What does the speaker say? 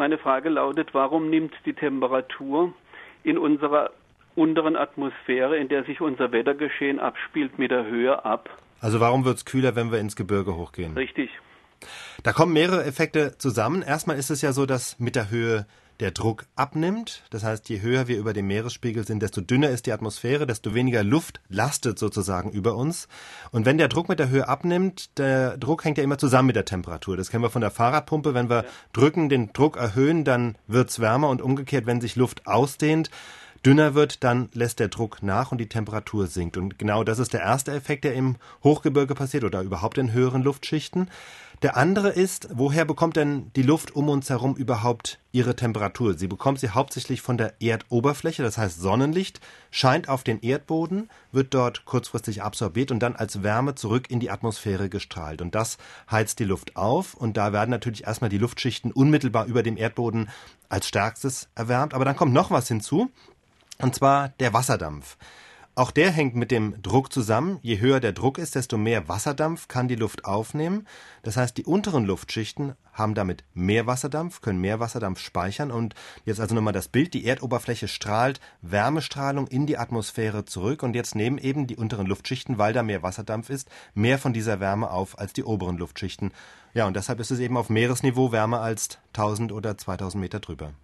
Meine Frage lautet, warum nimmt die Temperatur in unserer unteren Atmosphäre, in der sich unser Wettergeschehen abspielt, mit der Höhe ab? Also warum wird es kühler, wenn wir ins Gebirge hochgehen? Richtig. Da kommen mehrere Effekte zusammen. Erstmal ist es ja so, dass mit der Höhe der Druck abnimmt. Das heißt, je höher wir über dem Meeresspiegel sind, desto dünner ist die Atmosphäre, desto weniger Luft lastet sozusagen über uns. Und wenn der Druck mit der Höhe abnimmt, der Druck hängt ja immer zusammen mit der Temperatur. Das kennen wir von der Fahrradpumpe. Wenn wir drücken, den Druck erhöhen, dann wird's wärmer und umgekehrt, wenn sich Luft ausdehnt, dünner wird, dann lässt der Druck nach und die Temperatur sinkt. Und genau das ist der erste Effekt, der im Hochgebirge passiert oder überhaupt in höheren Luftschichten. Der andere ist, woher bekommt denn die Luft um uns herum überhaupt ihre Temperatur? Sie bekommt sie hauptsächlich von der Erdoberfläche, das heißt Sonnenlicht scheint auf den Erdboden, wird dort kurzfristig absorbiert und dann als Wärme zurück in die Atmosphäre gestrahlt. Und das heizt die Luft auf und da werden natürlich erstmal die Luftschichten unmittelbar über dem Erdboden als stärkstes erwärmt. Aber dann kommt noch was hinzu, und zwar der Wasserdampf. Auch der hängt mit dem Druck zusammen. Je höher der Druck ist, desto mehr Wasserdampf kann die Luft aufnehmen. Das heißt, die unteren Luftschichten haben damit mehr Wasserdampf, können mehr Wasserdampf speichern. Und jetzt also nochmal das Bild. Die Erdoberfläche strahlt Wärmestrahlung in die Atmosphäre zurück. Und jetzt nehmen eben die unteren Luftschichten, weil da mehr Wasserdampf ist, mehr von dieser Wärme auf als die oberen Luftschichten. Ja, und deshalb ist es eben auf Meeresniveau wärmer als 1000 oder 2000 Meter drüber.